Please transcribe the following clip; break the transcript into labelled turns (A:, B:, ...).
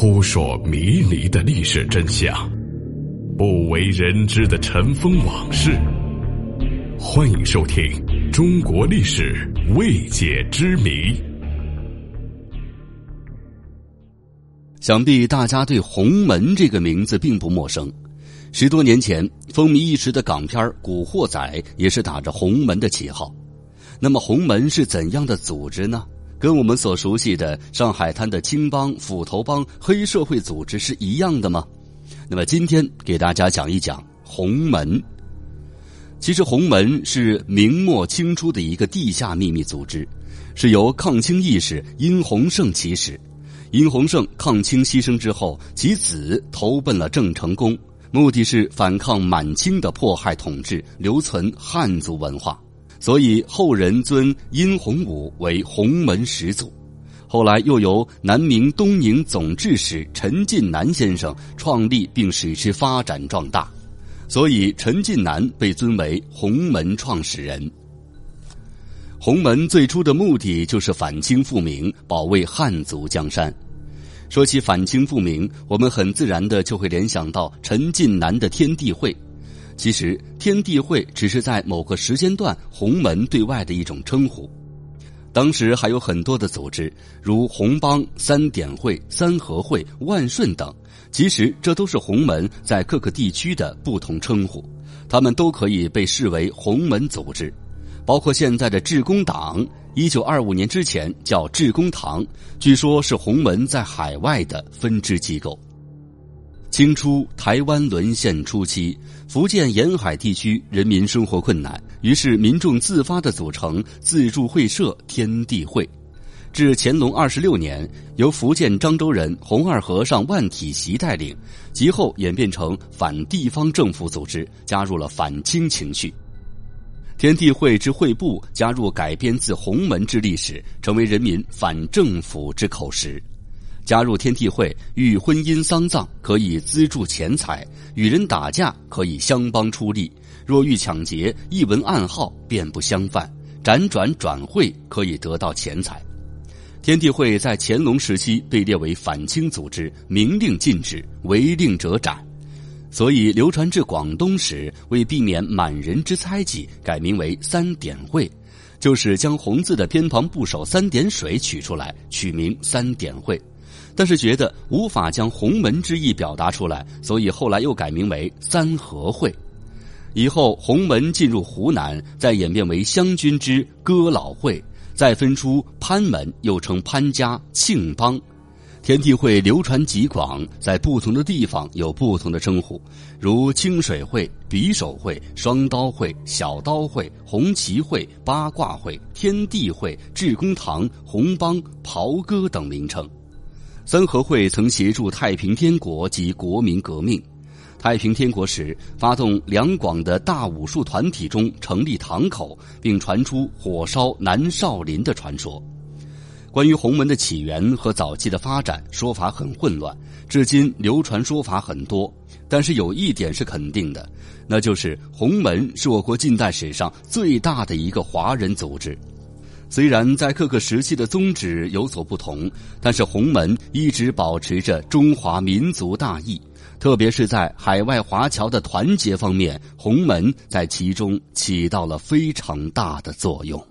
A: 扑朔迷离的历史真相，不为人知的尘封往事。欢迎收听《中国历史未解之谜》。
B: 想必大家对“洪门”这个名字并不陌生。十多年前风靡一时的港片《古惑仔》也是打着洪门的旗号。那么，洪门是怎样的组织呢？跟我们所熟悉的上海滩的青帮、斧头帮、黑社会组织是一样的吗？那么今天给大家讲一讲洪门。其实洪门是明末清初的一个地下秘密组织，是由抗清义士殷洪胜起始。殷洪胜抗清牺牲之后，其子投奔了郑成功，目的是反抗满清的迫害统治，留存汉族文化。所以后人尊殷洪武为洪门始祖，后来又由南明东宁总制使陈近南先生创立并使之发展壮大，所以陈近南被尊为洪门创始人。洪门最初的目的就是反清复明，保卫汉族江山。说起反清复明，我们很自然的就会联想到陈近南的天地会。其实，天地会只是在某个时间段洪门对外的一种称呼。当时还有很多的组织，如洪帮、三点会、三合会、万顺等。其实这都是洪门在各个地区的不同称呼，他们都可以被视为洪门组织。包括现在的致公党，一九二五年之前叫致公堂，据说是洪门在海外的分支机构。清初台湾沦陷初期，福建沿海地区人民生活困难，于是民众自发的组成自助会社天地会。至乾隆二十六年，由福建漳州人洪二和尚万体习带领，其后演变成反地方政府组织，加入了反清情绪。天地会之会部加入改编自洪门之历史，成为人民反政府之口实。加入天地会，遇婚姻丧葬可以资助钱财；与人打架可以相帮出力；若遇抢劫，一闻暗号便不相犯，辗转转会可以得到钱财。天地会在乾隆时期被列为反清组织，明令禁止，违令者斩。所以流传至广东时，为避免满人之猜忌，改名为三点会，就是将“红”字的偏旁部首三点水取出来，取名三点会。但是觉得无法将洪门之意表达出来，所以后来又改名为三合会。以后洪门进入湖南，再演变为湘军之哥老会，再分出潘门，又称潘家、庆帮。天地会流传极广，在不同的地方有不同的称呼，如清水会、匕首会、双刀会、小刀会、红旗会、八卦会、天地会、致公堂、红帮、袍哥等名称。三合会曾协助太平天国及国民革命。太平天国时，发动两广的大武术团体中成立堂口，并传出火烧南少林的传说。关于洪门的起源和早期的发展，说法很混乱，至今流传说法很多。但是有一点是肯定的，那就是洪门是我国近代史上最大的一个华人组织。虽然在各个时期的宗旨有所不同，但是洪门一直保持着中华民族大义，特别是在海外华侨的团结方面，洪门在其中起到了非常大的作用。